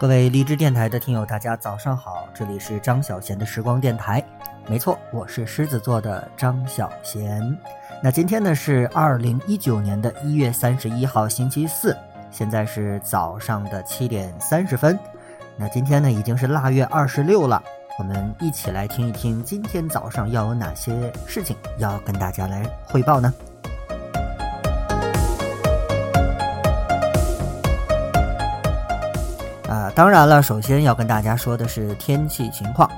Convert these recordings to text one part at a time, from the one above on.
各位荔枝电台的听友，大家早上好，这里是张小贤的时光电台。没错，我是狮子座的张小贤。那今天呢是二零一九年的一月三十一号，星期四，现在是早上的七点三十分。那今天呢已经是腊月二十六了，我们一起来听一听今天早上要有哪些事情要跟大家来汇报呢？当然了，首先要跟大家说的是天气情况。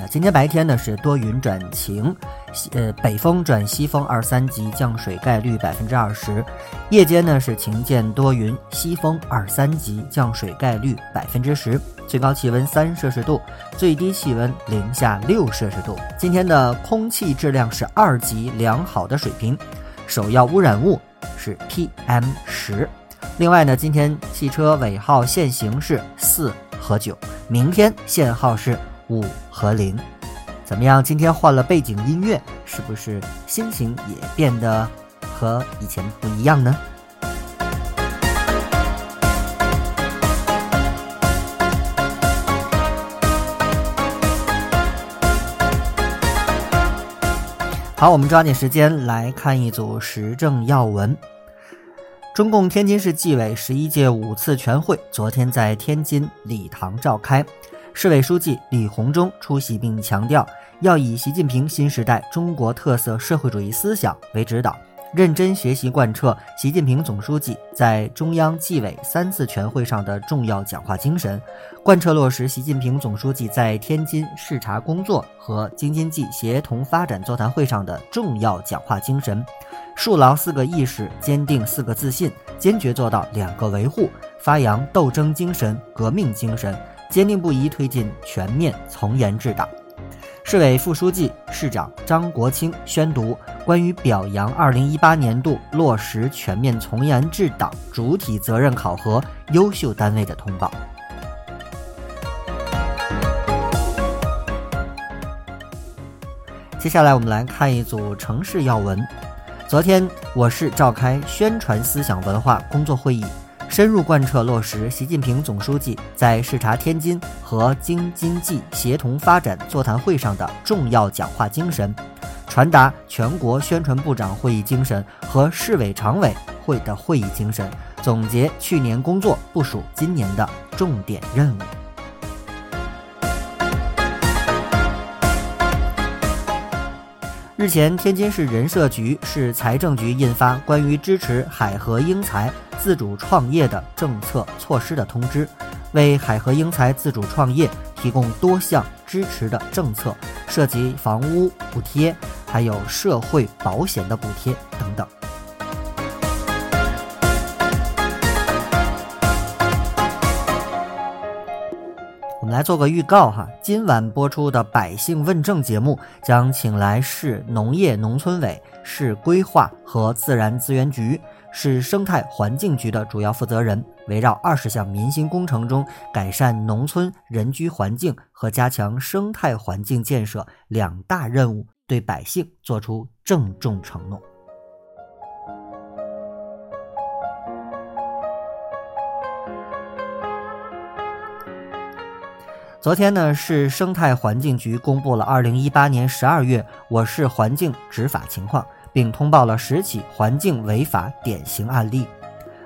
那今天白天呢是多云转晴，呃北风转西风二三级，降水概率百分之二十。夜间呢是晴间多云，西风二三级，降水概率百分之十。最高气温三摄氏度，最低气温零下六摄氏度。今天的空气质量是二级良好的水平，首要污染物是 PM 十。另外呢，今天汽车尾号限行是四和九，明天限号是五和零。怎么样？今天换了背景音乐，是不是心情也变得和以前不一样呢？好，我们抓紧时间来看一组时政要闻。中共天津市纪委十一届五次全会昨天在天津礼堂召开，市委书记李鸿忠出席并强调，要以习近平新时代中国特色社会主义思想为指导，认真学习贯彻习近平总书记在中央纪委三次全会上的重要讲话精神，贯彻落实习近平总书记在天津视察工作和京津冀协同发展座谈会上的重要讲话精神。树牢四个意识，坚定四个自信，坚决做到两个维护，发扬斗争精神、革命精神，坚定不移推进全面从严治党。市委副书记、市长张国清宣读关于表扬2018年度落实全面从严治党主体责任考核优秀单位的通报。接下来，我们来看一组城市要闻。昨天，我市召开宣传思想文化工作会议，深入贯彻落实习近平总书记在视察天津和京津冀协同发展座谈会上的重要讲话精神，传达全国宣传部长会议精神和市委常委会的会议精神，总结去年工作，部署今年的重点任务。日前，天津市人社局、市财政局印发关于支持海河英才自主创业的政策措施的通知，为海河英才自主创业提供多项支持的政策，涉及房屋补贴，还有社会保险的补贴等等。来做个预告哈，今晚播出的《百姓问政》节目将请来市农业农村委、市规划和自然资源局、市生态环境局的主要负责人，围绕二十项民心工程中改善农村人居环境和加强生态环境建设两大任务，对百姓作出郑重承诺。昨天呢，市生态环境局公布了二零一八年十二月我市环境执法情况，并通报了十起环境违法典型案例。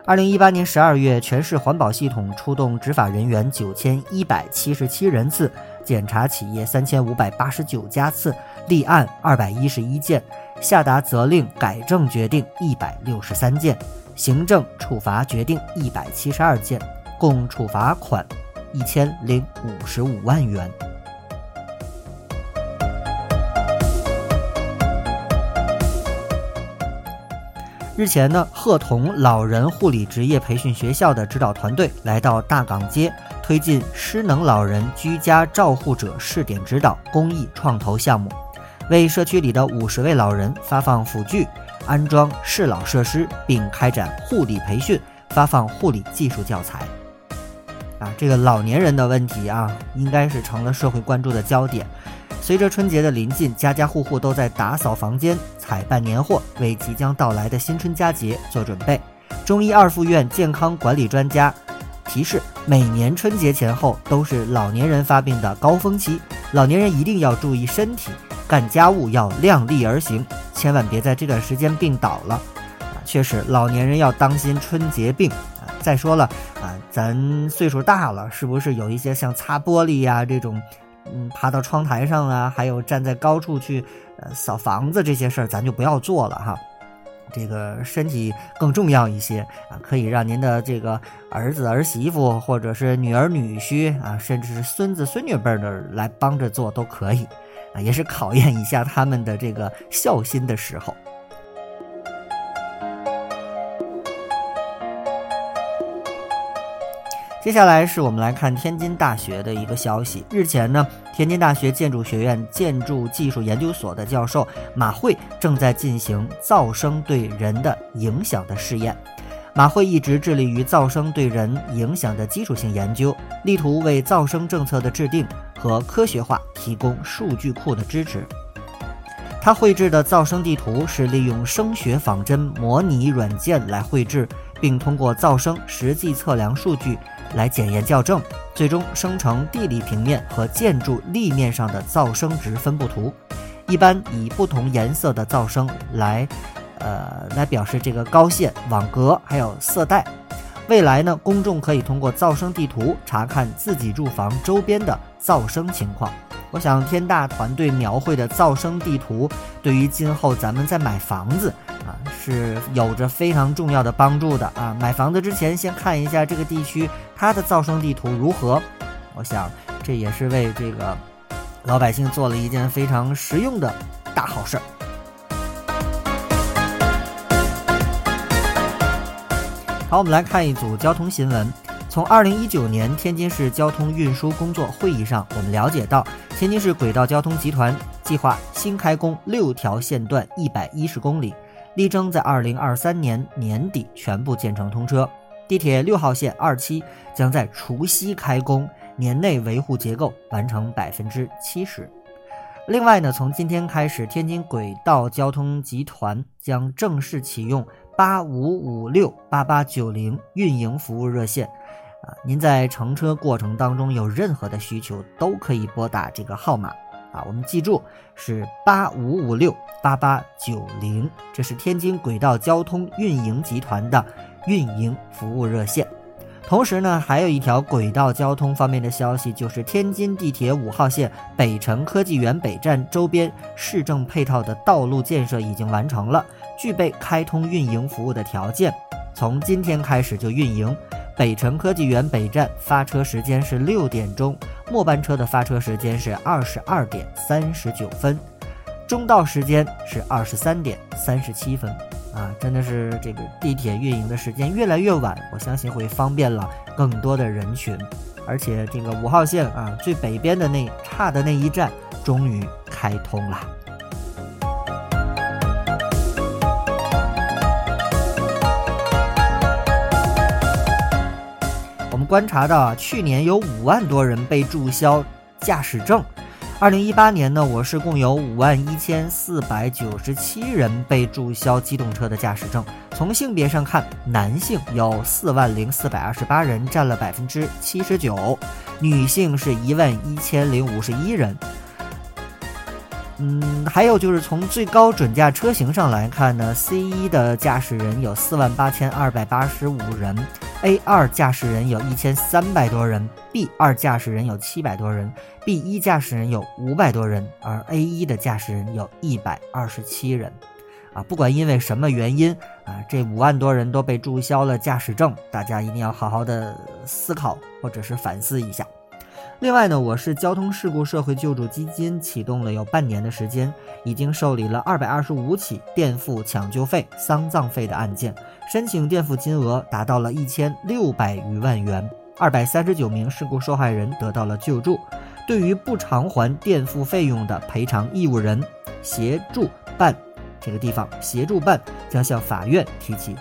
二零一八年十二月，全市环保系统出动执法人员九千一百七十七人次，检查企业三千五百八十九家次，立案二百一十一件，下达责令改正决定一百六十三件，行政处罚决定一百七十二件，共处罚款。一千零五十五万元。日前呢，鹤童老人护理职业培训学校的指导团队来到大港街，推进失能老人居家照护者试点指导公益创投项目，为社区里的五十位老人发放辅具、安装适老设施，并开展护理培训，发放护理技术教材。啊，这个老年人的问题啊，应该是成了社会关注的焦点。随着春节的临近，家家户户都在打扫房间、采办年货，为即将到来的新春佳节做准备。中医二附院健康管理专家提示：每年春节前后都是老年人发病的高峰期，老年人一定要注意身体，干家务要量力而行，千万别在这段时间病倒了。啊，确实，老年人要当心春节病。再说了啊，咱岁数大了，是不是有一些像擦玻璃呀这种，嗯，爬到窗台上啊，还有站在高处去呃扫房子这些事儿，咱就不要做了哈。这个身体更重要一些啊，可以让您的这个儿子儿媳妇，或者是女儿女婿啊，甚至是孙子孙女辈的来帮着做都可以啊，也是考验一下他们的这个孝心的时候。接下来是我们来看天津大学的一个消息。日前呢，天津大学建筑学院建筑技术研究所的教授马慧正在进行噪声对人的影响的试验。马慧一直致力于噪声对人影响的基础性研究，力图为噪声政策的制定和科学化提供数据库的支持。他绘制的噪声地图是利用声学仿真模拟软件来绘制，并通过噪声实际测量数据。来检验校正，最终生成地理平面和建筑立面上的噪声值分布图。一般以不同颜色的噪声来，呃，来表示这个高线、网格还有色带。未来呢，公众可以通过噪声地图查看自己住房周边的噪声情况。我想天大团队描绘的噪声地图，对于今后咱们在买房子。啊，是有着非常重要的帮助的啊！买房子之前先看一下这个地区它的噪声地图如何，我想这也是为这个老百姓做了一件非常实用的大好事儿。好，我们来看一组交通新闻。从二零一九年天津市交通运输工作会议上，我们了解到，天津市轨道交通集团计划新开工六条线段一百一十公里。力争在二零二三年年底全部建成通车。地铁六号线二期将在除夕开工，年内维护结构完成百分之七十。另外呢，从今天开始，天津轨道交通集团将正式启用八五五六八八九零运营服务热线。啊，您在乘车过程当中有任何的需求，都可以拨打这个号码。啊，我们记住是八五五六八八九零，这是天津轨道交通运营集团的运营服务热线。同时呢，还有一条轨道交通方面的消息，就是天津地铁五号线北辰科技园北站周边市政配套的道路建设已经完成了，具备开通运营服务的条件，从今天开始就运营。北辰科技园北站发车时间是六点钟。末班车的发车时间是二十二点三十九分，中到时间是二十三点三十七分，啊，真的是这个地铁运营的时间越来越晚，我相信会方便了更多的人群，而且这个五号线啊最北边的那差的那一站终于开通了。观察到啊，去年有五万多人被注销驾驶证。二零一八年呢，我市共有五万一千四百九十七人被注销机动车的驾驶证。从性别上看，男性有四万零四百二十八人，占了百分之七十九；女性是一万一千零五十一人。嗯，还有就是从最高准驾车型上来看呢，C 一的驾驶人有四万八千二百八十五人。A 二驾驶人有一千三百多人，B 二驾驶人有七百多人，B 一驾驶人有五百多人，而 A 一的驾驶人有一百二十七人。啊，不管因为什么原因啊，这五万多人都被注销了驾驶证，大家一定要好好的思考或者是反思一下。另外呢，我市交通事故社会救助基金启动了有半年的时间，已经受理了二百二十五起垫付抢救费、丧葬费的案件，申请垫付金额达到了一千六百余万元，二百三十九名事故受害人得到了救助。对于不偿还垫付费用的赔偿义务人，协助办这个地方协助办将向法院提起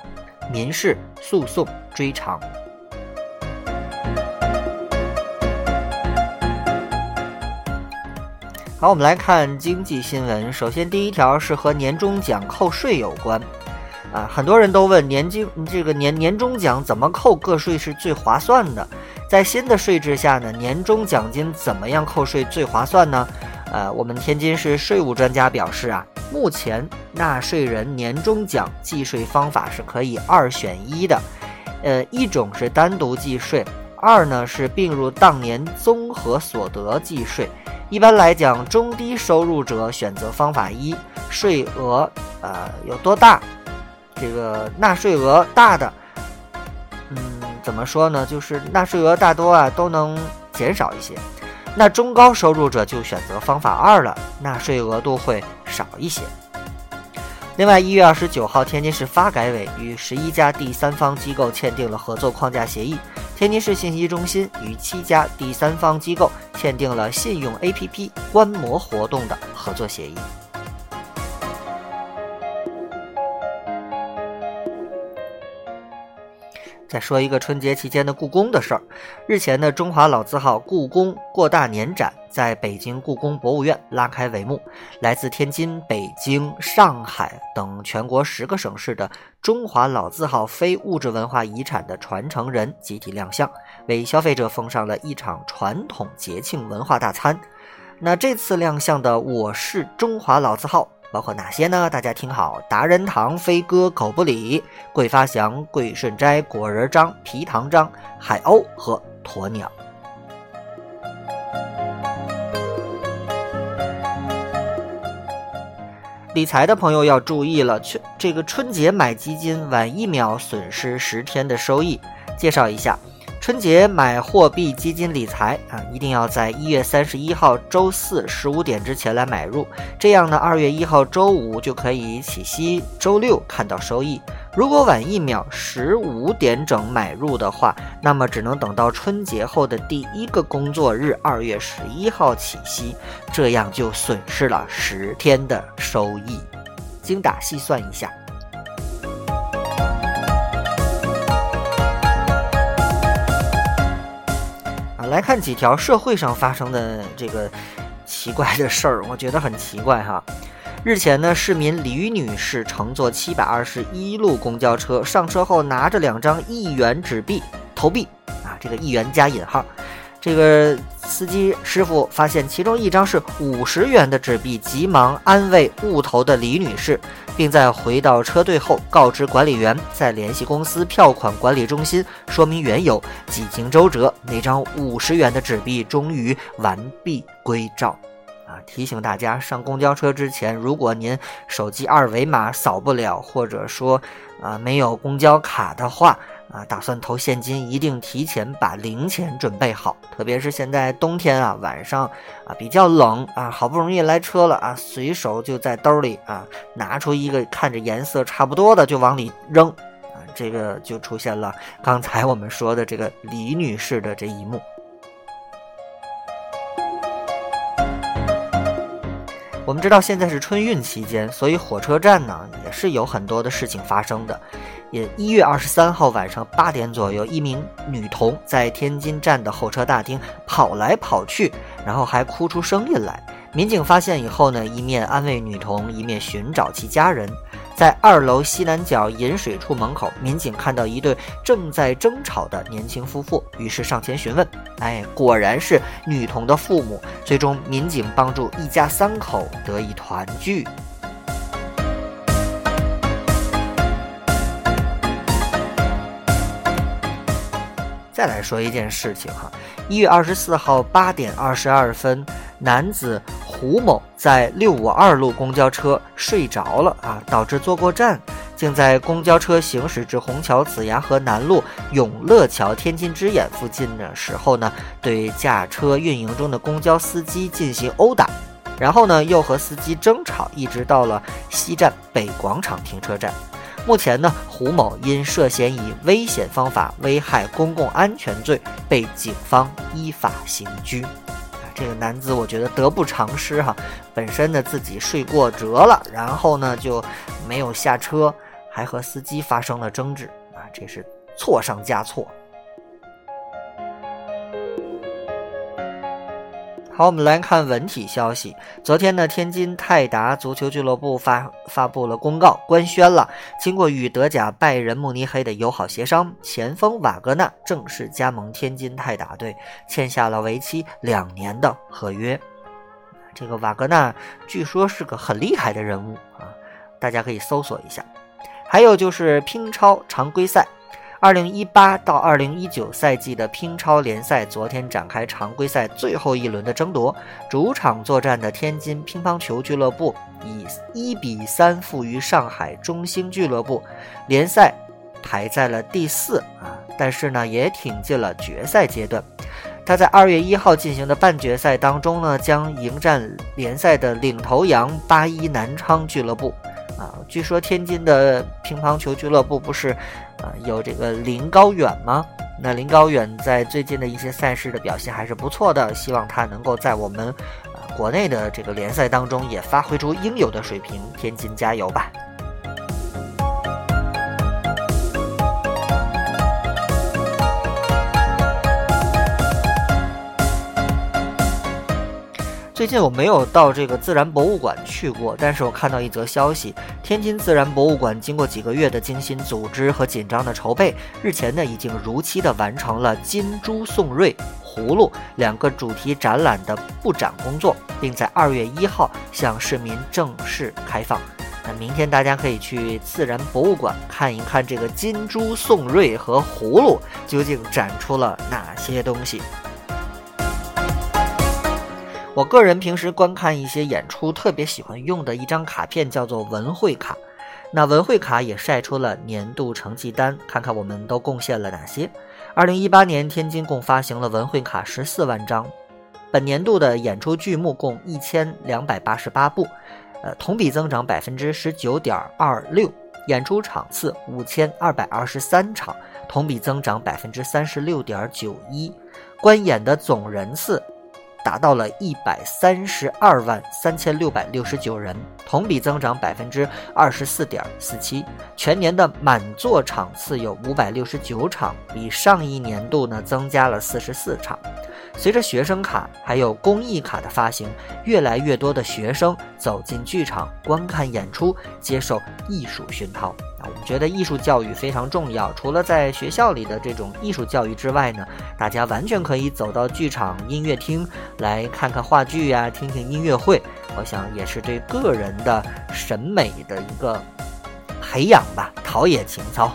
民事诉讼追偿。好，我们来看经济新闻。首先，第一条是和年终奖扣税有关。啊，很多人都问年金这个年年终奖怎么扣个税是最划算的？在新的税制下呢，年终奖金怎么样扣税最划算呢？呃，我们天津市税务专家表示啊，目前纳税人年终奖计税方法是可以二选一的，呃，一种是单独计税，二呢是并入当年综合所得计税。一般来讲，中低收入者选择方法一，税额呃有多大？这个纳税额大的，嗯，怎么说呢？就是纳税额大多啊，都能减少一些。那中高收入者就选择方法二了，纳税额度会少一些。另外，一月二十九号，天津市发改委与十一家第三方机构签订了合作框架协议，天津市信息中心与七家第三方机构签订了信用 APP 观摩活动的合作协议。再说一个春节期间的故宫的事儿。日前的中华老字号故宫过大年展在北京故宫博物院拉开帷幕，来自天津、北京、上海等全国十个省市的中华老字号非物质文化遗产的传承人集体亮相，为消费者奉上了一场传统节庆文化大餐。那这次亮相的“我是中华老字号”。包括哪些呢？大家听好：达仁堂、飞鸽、口不理、桂发祥、桂顺斋、果仁章、皮糖章、海鸥和鸵鸟。理财的朋友要注意了，春这个春节买基金晚一秒损失十天的收益。介绍一下。春节买货币基金理财啊，一定要在一月三十一号周四十五点之前来买入，这样呢，二月一号周五就可以起息，周六看到收益。如果晚一秒十五点整买入的话，那么只能等到春节后的第一个工作日，二月十一号起息，这样就损失了十天的收益。精打细算一下。来看几条社会上发生的这个奇怪的事儿，我觉得很奇怪哈。日前呢，市民李女士乘坐七百二十一路公交车，上车后拿着两张一元纸币投币啊，这个一元加引号。这个司机师傅发现其中一张是五十元的纸币，急忙安慰误投的李女士，并在回到车队后告知管理员，再联系公司票款管理中心说明缘由。几经周折，那张五十元的纸币终于完璧归赵。啊，提醒大家，上公交车之前，如果您手机二维码扫不了，或者说啊没有公交卡的话。啊，打算投现金，一定提前把零钱准备好。特别是现在冬天啊，晚上啊比较冷啊，好不容易来车了啊，随手就在兜里啊拿出一个看着颜色差不多的就往里扔啊，这个就出现了刚才我们说的这个李女士的这一幕。我们知道现在是春运期间，所以火车站呢也是有很多的事情发生的。也一月二十三号晚上八点左右，一名女童在天津站的候车大厅跑来跑去，然后还哭出声音来。民警发现以后呢，一面安慰女童，一面寻找其家人。在二楼西南角饮水处门口，民警看到一对正在争吵的年轻夫妇，于是上前询问。哎，果然是女童的父母。最终，民警帮助一家三口得以团聚。再来说一件事情哈，一月二十四号八点二十二分，男子胡某在六五二路公交车睡着了啊，导致坐过站，竟在公交车行驶至虹桥子牙河南路永乐桥天津之眼附近的时候呢，对驾车运营中的公交司机进行殴打，然后呢又和司机争吵，一直到了西站北广场停车站。目前呢，胡某因涉嫌以危险方法危害公共安全罪被警方依法刑拘。啊，这个男子我觉得得不偿失哈，本身呢自己睡过折了，然后呢就没有下车，还和司机发生了争执，啊，这是错上加错。好，我们来看文体消息。昨天呢，天津泰达足球俱乐部发发布了公告，官宣了，经过与德甲拜仁慕尼黑的友好协商，前锋瓦格纳正式加盟天津泰达队，签下了为期两年的合约。这个瓦格纳据说是个很厉害的人物啊，大家可以搜索一下。还有就是乒超常规赛。二零一八到二零一九赛季的乒超联赛昨天展开常规赛最后一轮的争夺，主场作战的天津乒乓球俱乐部以一比三负于上海中兴俱乐部，联赛排在了第四啊，但是呢也挺进了决赛阶段。他在二月一号进行的半决赛当中呢，将迎战联赛的领头羊八一南昌俱乐部。啊，据说天津的乒乓球俱乐部不是，啊有这个林高远吗？那林高远在最近的一些赛事的表现还是不错的，希望他能够在我们，啊国内的这个联赛当中也发挥出应有的水平。天津加油吧！最近我没有到这个自然博物馆去过，但是我看到一则消息，天津自然博物馆经过几个月的精心组织和紧张的筹备，日前呢已经如期的完成了金猪宋瑞、葫芦两个主题展览的布展工作，并在二月一号向市民正式开放。那明天大家可以去自然博物馆看一看这个金猪宋瑞和葫芦究竟展出了哪些东西。我个人平时观看一些演出，特别喜欢用的一张卡片叫做文汇卡。那文汇卡也晒出了年度成绩单，看看我们都贡献了哪些。二零一八年，天津共发行了文汇卡十四万张，本年度的演出剧目共一千两百八十八部，呃，同比增长百分之十九点二六，演出场次五千二百二十三场，同比增长百分之三十六点九一，观演的总人次。达到了一百三十二万三千六百六十九人，同比增长百分之二十四点四七。全年的满座场次有五百六十九场，比上一年度呢增加了四十四场。随着学生卡还有公益卡的发行，越来越多的学生走进剧场观看演出，接受艺术熏陶。啊，我们觉得艺术教育非常重要。除了在学校里的这种艺术教育之外呢，大家完全可以走到剧场、音乐厅来看看话剧呀，听听音乐会。我想也是对个人的审美的一个培养吧，陶冶情操。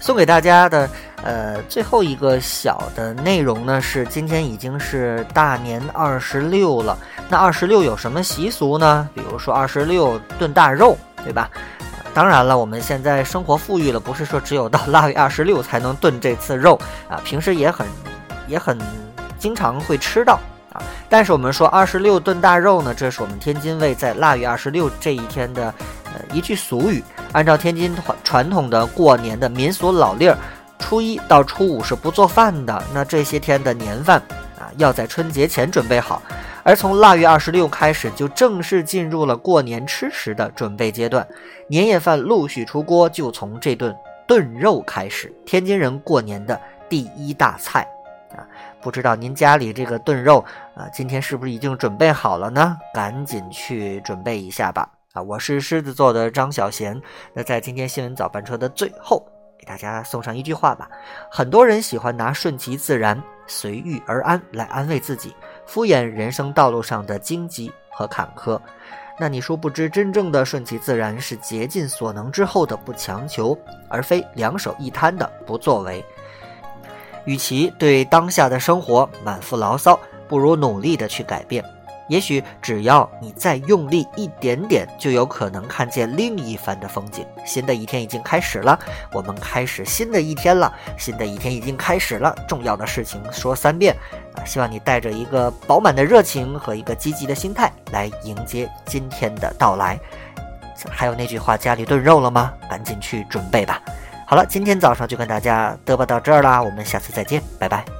送给大家的。呃，最后一个小的内容呢，是今天已经是大年二十六了。那二十六有什么习俗呢？比如说二十六炖大肉，对吧？当然了，我们现在生活富裕了，不是说只有到腊月二十六才能炖这次肉啊，平时也很也很经常会吃到啊。但是我们说二十六炖大肉呢，这是我们天津卫在腊月二十六这一天的呃一句俗语。按照天津传传统的过年的民俗老例儿。初一到初五是不做饭的，那这些天的年饭啊，要在春节前准备好。而从腊月二十六开始，就正式进入了过年吃食的准备阶段。年夜饭陆续出锅，就从这顿炖肉开始。天津人过年的第一大菜啊，不知道您家里这个炖肉啊，今天是不是已经准备好了呢？赶紧去准备一下吧！啊，我是狮子座的张小贤。那在今天新闻早班车的最后。给大家送上一句话吧，很多人喜欢拿顺其自然、随遇而安来安慰自己，敷衍人生道路上的荆棘和坎坷。那你殊不知，真正的顺其自然是竭尽所能之后的不强求，而非两手一摊的不作为。与其对当下的生活满腹牢骚，不如努力的去改变。也许只要你再用力一点点，就有可能看见另一番的风景。新的一天已经开始了，我们开始新的一天了。新的一天已经开始了，重要的事情说三遍啊！希望你带着一个饱满的热情和一个积极的心态来迎接今天的到来。还有那句话，家里炖肉了吗？赶紧去准备吧。好了，今天早上就跟大家嘚啵到这儿啦，我们下次再见，拜拜。